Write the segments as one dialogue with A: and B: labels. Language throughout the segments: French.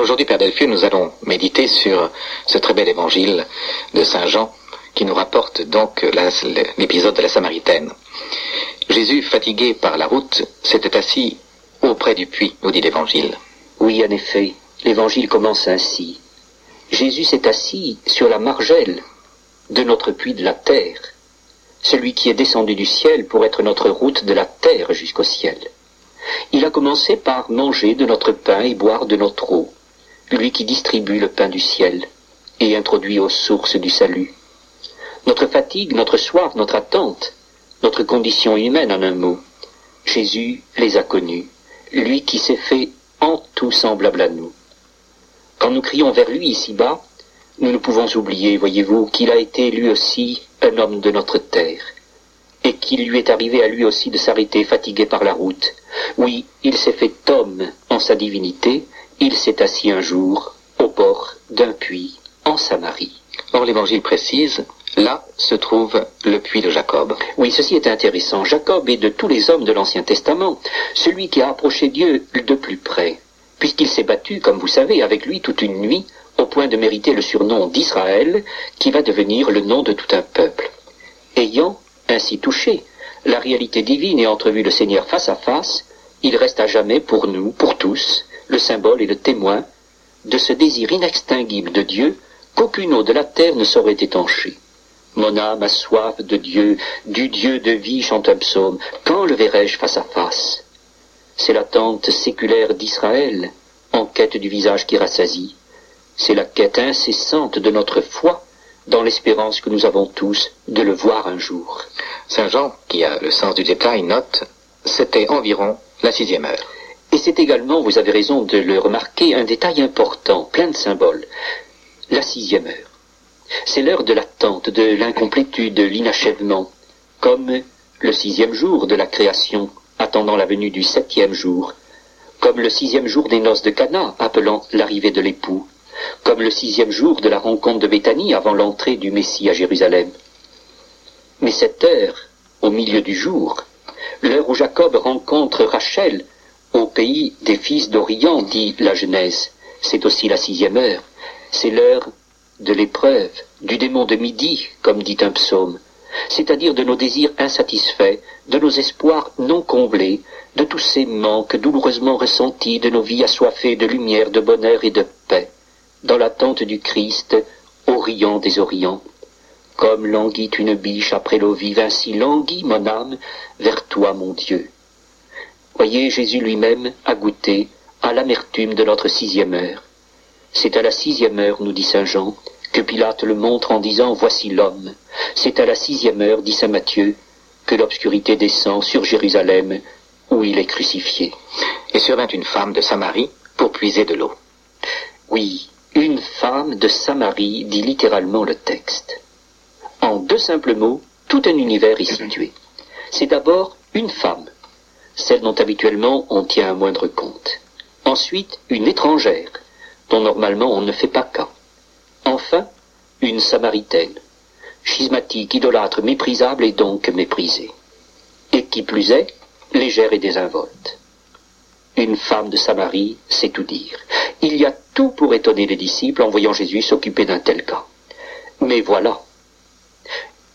A: Aujourd'hui, Père Delphieux, nous allons méditer sur ce très bel évangile de Saint Jean qui nous rapporte donc l'épisode de la Samaritaine. Jésus, fatigué par la route, s'était assis auprès du puits, nous dit l'évangile.
B: Oui, en effet, l'évangile commence ainsi. Jésus s'est assis sur la margelle de notre puits de la terre, celui qui est descendu du ciel pour être notre route de la terre jusqu'au ciel. Il a commencé par manger de notre pain et boire de notre eau, lui qui distribue le pain du ciel et introduit aux sources du salut. Notre fatigue, notre soif, notre attente, notre condition humaine en un mot, Jésus les a connus, lui qui s'est fait en tout semblable à nous. Quand nous crions vers lui ici-bas, nous ne pouvons oublier, voyez-vous, qu'il a été lui aussi un homme de notre terre, et qu'il lui est arrivé à lui aussi de s'arrêter fatigué par la route. Oui, il s'est fait homme en sa divinité, il s'est assis un jour au bord d'un puits en Samarie.
A: Or l'évangile précise, là se trouve le puits de Jacob.
B: Oui, ceci est intéressant. Jacob est de tous les hommes de l'Ancien Testament, celui qui a approché Dieu de plus près, puisqu'il s'est battu, comme vous savez, avec lui toute une nuit, au point de mériter le surnom d'Israël, qui va devenir le nom de tout un peuple. Ayant ainsi touché la réalité divine et entrevu le Seigneur face à face, il reste à jamais pour nous, pour tous, le symbole et le témoin de ce désir inextinguible de Dieu qu'aucune eau de la terre ne saurait étancher. Mon âme a soif de Dieu, du Dieu de vie, chante un psaume. Quand le verrai-je face à face? C'est l'attente séculaire d'Israël, en quête du visage qui rassasie. C'est la quête incessante de notre foi, dans l'espérance que nous avons tous de le voir un jour.
A: Saint Jean, qui a le sens du détail, note, c'était environ la sixième heure.
B: Et c'est également, vous avez raison de le remarquer, un détail important, plein de symboles. La sixième heure. C'est l'heure de l'attente, de l'incomplétude, de l'inachèvement, comme le sixième jour de la création, attendant la venue du septième jour, comme le sixième jour des noces de Cana, appelant l'arrivée de l'époux, comme le sixième jour de la rencontre de Béthanie avant l'entrée du Messie à Jérusalem. Mais cette heure, au milieu du jour, l'heure où Jacob rencontre Rachel au pays des fils d'Orient, dit la Genèse, c'est aussi la sixième heure, c'est l'heure de l'épreuve, du démon de midi, comme dit un psaume, c'est-à-dire de nos désirs insatisfaits, de nos espoirs non comblés, de tous ces manques douloureusement ressentis, de nos vies assoiffées de lumière, de bonheur et de paix, dans l'attente du Christ, Orient des Orients. Comme languit une biche après l'eau vive, ainsi languit mon âme vers toi, mon Dieu. Voyez, Jésus lui-même a goûté à l'amertume de notre sixième heure. C'est à la sixième heure, nous dit Saint Jean, que Pilate le montre en disant Voici l'homme. C'est à la sixième heure, dit Saint Matthieu, que l'obscurité descend sur Jérusalem, où il est crucifié.
A: Et survint une femme de Samarie pour puiser de l'eau.
B: Oui, une femme de Samarie dit littéralement le texte. En deux simples mots, tout un univers est situé. C'est d'abord une femme, celle dont habituellement on tient un moindre compte. Ensuite, une étrangère, dont normalement on ne fait pas cas. Enfin, une samaritaine, schismatique, idolâtre, méprisable et donc méprisée. Et qui plus est, légère et désinvolte. Une femme de Samarie, c'est tout dire. Il y a tout pour étonner les disciples en voyant Jésus s'occuper d'un tel cas. Mais voilà.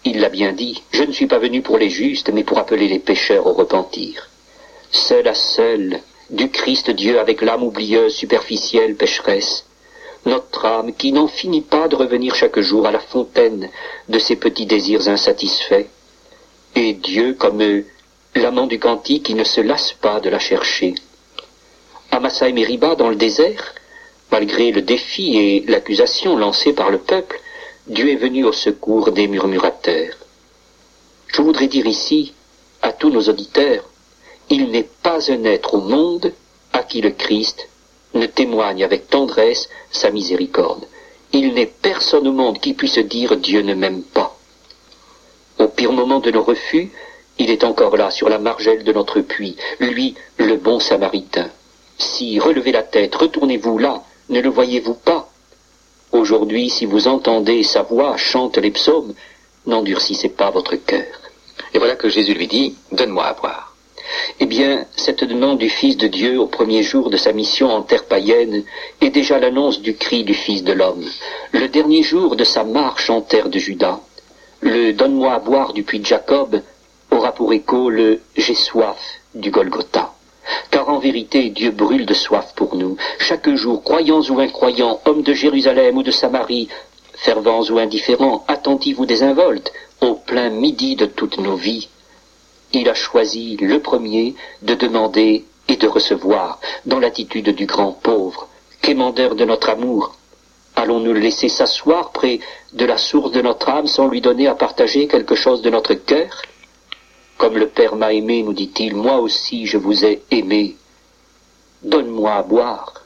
B: Il l'a bien dit, je ne suis pas venu pour les justes, mais pour appeler les pécheurs au repentir. Seul à seul, du Christ Dieu avec l'âme oublieuse, superficielle, pécheresse, notre âme qui n'en finit pas de revenir chaque jour à la fontaine de ses petits désirs insatisfaits, et Dieu comme l'amant du cantique qui ne se lasse pas de la chercher. À et Meriba, dans le désert, malgré le défi et l'accusation lancés par le peuple, Dieu est venu au secours des murmurateurs. Je voudrais dire ici, à tous nos auditeurs, il n'est pas un être au monde à qui le Christ ne témoigne avec tendresse sa miséricorde. Il n'est personne au monde qui puisse dire Dieu ne m'aime pas. Au pire moment de nos refus, il est encore là sur la margelle de notre puits, lui, le bon samaritain. Si relevez la tête, retournez-vous là, ne le voyez-vous pas? Aujourd'hui, si vous entendez sa voix chante les psaumes, n'endurcissez pas votre cœur.
A: Et voilà que Jésus lui dit, Donne-moi à boire.
B: Eh bien, cette demande du Fils de Dieu au premier jour de sa mission en terre païenne est déjà l'annonce du cri du Fils de l'homme. Le dernier jour de sa marche en terre de Juda, le Donne-moi à boire du puits de Jacob aura pour écho le J'ai soif du Golgotha. Car en vérité, Dieu brûle de soif pour nous. Chaque jour, croyants ou incroyants, hommes de Jérusalem ou de Samarie, fervents ou indifférents, attentifs ou désinvoltes, au plein midi de toutes nos vies, il a choisi le premier de demander et de recevoir, dans l'attitude du grand pauvre, quémandeur de notre amour. Allons-nous le laisser s'asseoir près de la source de notre âme sans lui donner à partager quelque chose de notre cœur? Comme le Père m'a aimé, nous dit-il, moi aussi je vous ai aimé. Donne-moi à boire.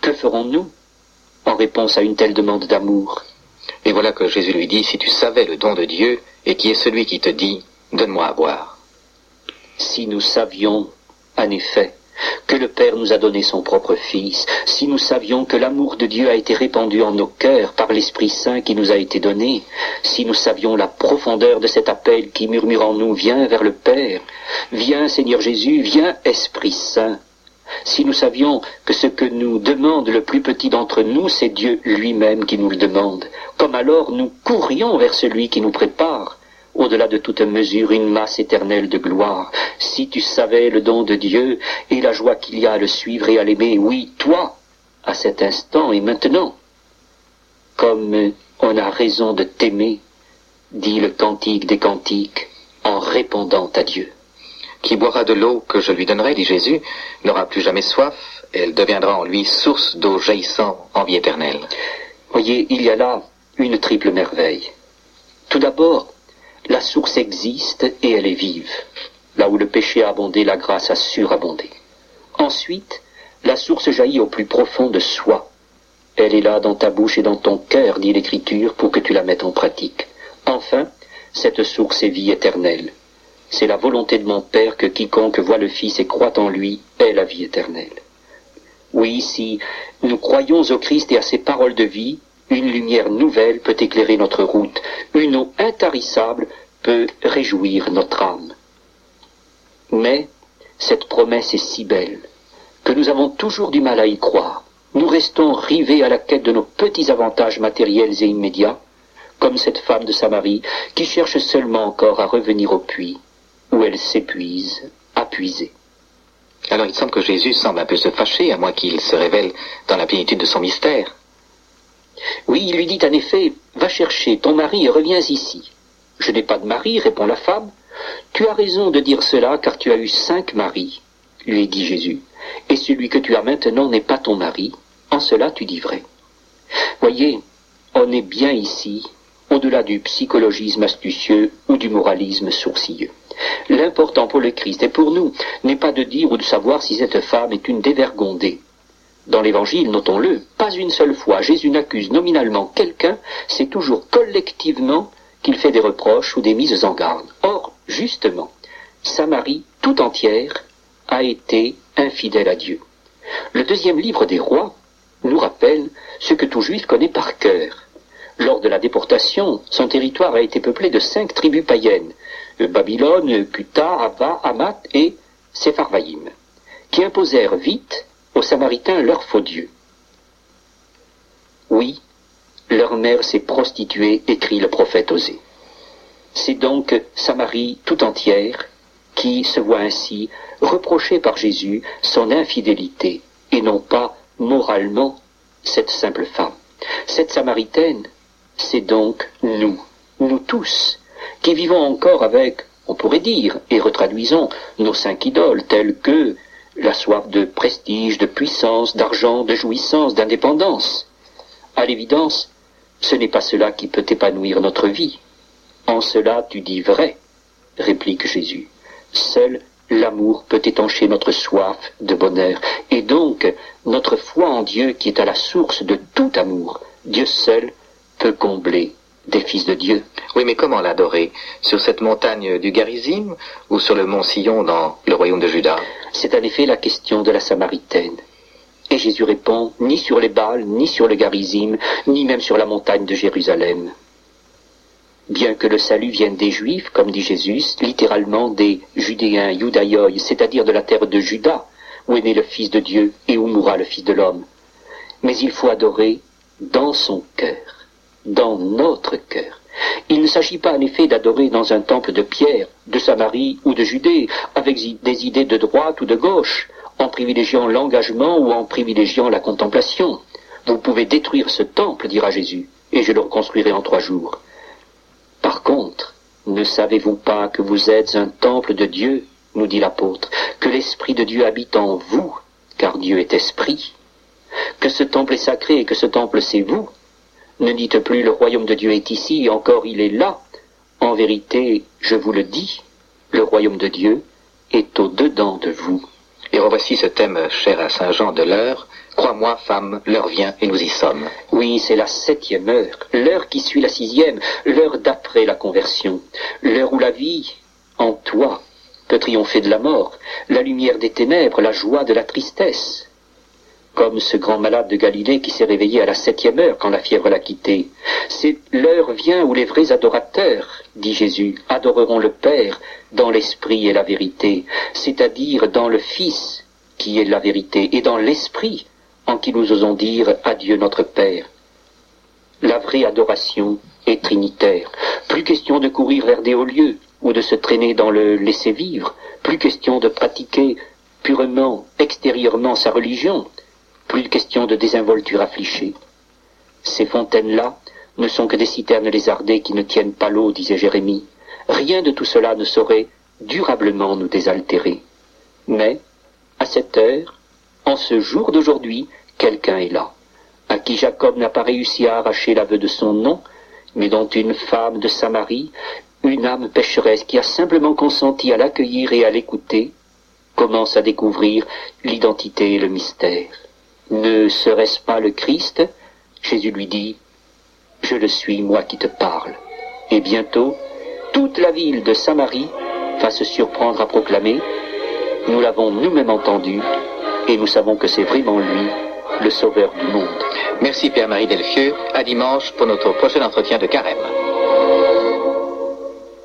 B: Que ferons-nous? En réponse à une telle demande d'amour
A: Et voilà que Jésus lui dit, si tu savais le don de Dieu, et qui est celui qui te dit, donne-moi à boire.
B: Si nous savions, en effet, que le Père nous a donné son propre Fils, si nous savions que l'amour de Dieu a été répandu en nos cœurs par l'Esprit Saint qui nous a été donné, si nous savions la profondeur de cet appel qui murmure en nous, viens vers le Père, viens Seigneur Jésus, viens Esprit Saint, si nous savions que ce que nous demande le plus petit d'entre nous, c'est Dieu lui-même qui nous le demande, comme alors nous courrions vers celui qui nous prépare, au-delà de toute mesure, une masse éternelle de gloire. Si tu savais le don de Dieu et la joie qu'il y a à le suivre et à l'aimer, oui, toi, à cet instant et maintenant, comme on a raison de t'aimer, dit le cantique des cantiques, en répondant à Dieu.
A: Qui boira de l'eau que je lui donnerai, dit Jésus, n'aura plus jamais soif, et elle deviendra en lui source d'eau jaillissant en vie éternelle.
B: Voyez, il y a là une triple merveille. Tout d'abord, la source existe et elle est vive. Là où le péché a abondé, la grâce a surabondé. Ensuite, la source jaillit au plus profond de soi. Elle est là dans ta bouche et dans ton cœur, dit l'Écriture, pour que tu la mettes en pratique. Enfin, cette source est vie éternelle. C'est la volonté de mon Père que quiconque voit le Fils et croit en lui ait la vie éternelle. Oui, si nous croyons au Christ et à ses paroles de vie, une lumière nouvelle peut éclairer notre route, une eau intarissable peut réjouir notre âme. Mais cette promesse est si belle que nous avons toujours du mal à y croire. Nous restons rivés à la quête de nos petits avantages matériels et immédiats, comme cette femme de Samarie qui cherche seulement encore à revenir au puits où elle s'épuise à puiser.
A: Alors il semble que Jésus semble un peu se fâcher, à moins qu'il se révèle dans la plénitude de son mystère.
B: Oui, il lui dit en effet, va chercher ton mari et reviens ici. Je n'ai pas de mari, répond la femme. Tu as raison de dire cela, car tu as eu cinq maris, lui dit Jésus, et celui que tu as maintenant n'est pas ton mari. En cela tu dis vrai. Voyez, on est bien ici, au-delà du psychologisme astucieux ou du moralisme sourcilleux. L'important pour le Christ et pour nous n'est pas de dire ou de savoir si cette femme est une dévergondée. Dans l'Évangile, notons-le, pas une seule fois Jésus n'accuse nominalement quelqu'un, c'est toujours collectivement qu'il fait des reproches ou des mises en garde. Or, justement, Samarie tout entière a été infidèle à Dieu. Le deuxième livre des rois nous rappelle ce que tout juif connaît par cœur. Lors de la déportation, son territoire a été peuplé de cinq tribus païennes, Babylone, Kuta, Abba, Amat et Sepharvaïm, qui imposèrent vite aux Samaritains leur faux Dieu. Oui, leur mère s'est prostituée, écrit le prophète Osée. C'est donc Samarie tout entière qui se voit ainsi reprocher par Jésus son infidélité, et non pas moralement cette simple femme. Cette Samaritaine, c'est donc nous, nous tous, qui vivons encore avec, on pourrait dire, et retraduisons nos cinq idoles telles que la soif de prestige, de puissance, d'argent, de jouissance, d'indépendance. À l'évidence, ce n'est pas cela qui peut épanouir notre vie. En cela tu dis vrai, réplique Jésus. Seul l'amour peut étancher notre soif de bonheur, et donc notre foi en Dieu qui est à la source de tout amour. Dieu seul peut combler des fils de Dieu.
A: Oui, mais comment l'adorer Sur cette montagne du Garizim ou sur le mont Sillon dans le royaume de Juda
B: C'est en effet la question de la Samaritaine. Et Jésus répond, ni sur les Bâles, ni sur le Garizim, ni même sur la montagne de Jérusalem. bien que le salut vienne des Juifs, comme dit Jésus, littéralement des Judéens, Judaïoi, c'est-à-dire de la terre de Juda, où est né le Fils de Dieu et où mourra le Fils de l'homme. Mais il faut adorer dans son cœur, dans notre cœur. Il ne s'agit pas en effet d'adorer dans un temple de pierre, de Samarie ou de Judée, avec des idées de droite ou de gauche, en privilégiant l'engagement ou en privilégiant la contemplation. Vous pouvez détruire ce temple, dira Jésus, et je le reconstruirai en trois jours. Par contre, ne savez-vous pas que vous êtes un temple de Dieu, nous dit l'apôtre, que l'Esprit de Dieu habite en vous, car Dieu est esprit, que ce temple est sacré et que ce temple c'est vous. Ne dites plus le royaume de Dieu est ici, encore il est là. En vérité, je vous le dis, le royaume de Dieu est au-dedans de vous.
A: Et revoici ce thème cher à Saint Jean de l'heure, Crois-moi, femme, l'heure vient et nous y sommes.
B: Oui, c'est la septième heure, l'heure qui suit la sixième, l'heure d'après la conversion, l'heure où la vie, en toi, peut triompher de la mort, la lumière des ténèbres, la joie de la tristesse. Comme ce grand malade de Galilée qui s'est réveillé à la septième heure quand la fièvre l'a quitté. C'est l'heure vient où les vrais adorateurs, dit Jésus, adoreront le Père dans l'esprit et la vérité, c'est-à-dire dans le Fils qui est la vérité, et dans l'Esprit en qui nous osons dire Adieu notre Père. La vraie adoration est trinitaire. Plus question de courir vers des hauts lieux ou de se traîner dans le laisser vivre, plus question de pratiquer purement, extérieurement sa religion, plus question de désinvolture afflichée. Ces fontaines-là ne sont que des citernes lézardées qui ne tiennent pas l'eau, disait Jérémie. Rien de tout cela ne saurait durablement nous désaltérer. Mais, à cette heure, en ce jour d'aujourd'hui, quelqu'un est là, à qui Jacob n'a pas réussi à arracher l'aveu de son nom, mais dont une femme de Samarie, une âme pécheresse qui a simplement consenti à l'accueillir et à l'écouter, commence à découvrir l'identité et le mystère. Ne serait-ce pas le Christ Jésus lui dit, Je le suis, moi qui te parle. Et bientôt, toute la ville de Samarie va se surprendre à proclamer, Nous l'avons nous-mêmes entendu, et nous savons que c'est vraiment lui, le sauveur du monde.
A: Merci Pierre-Marie Delfieux. À dimanche pour notre prochain entretien de carême.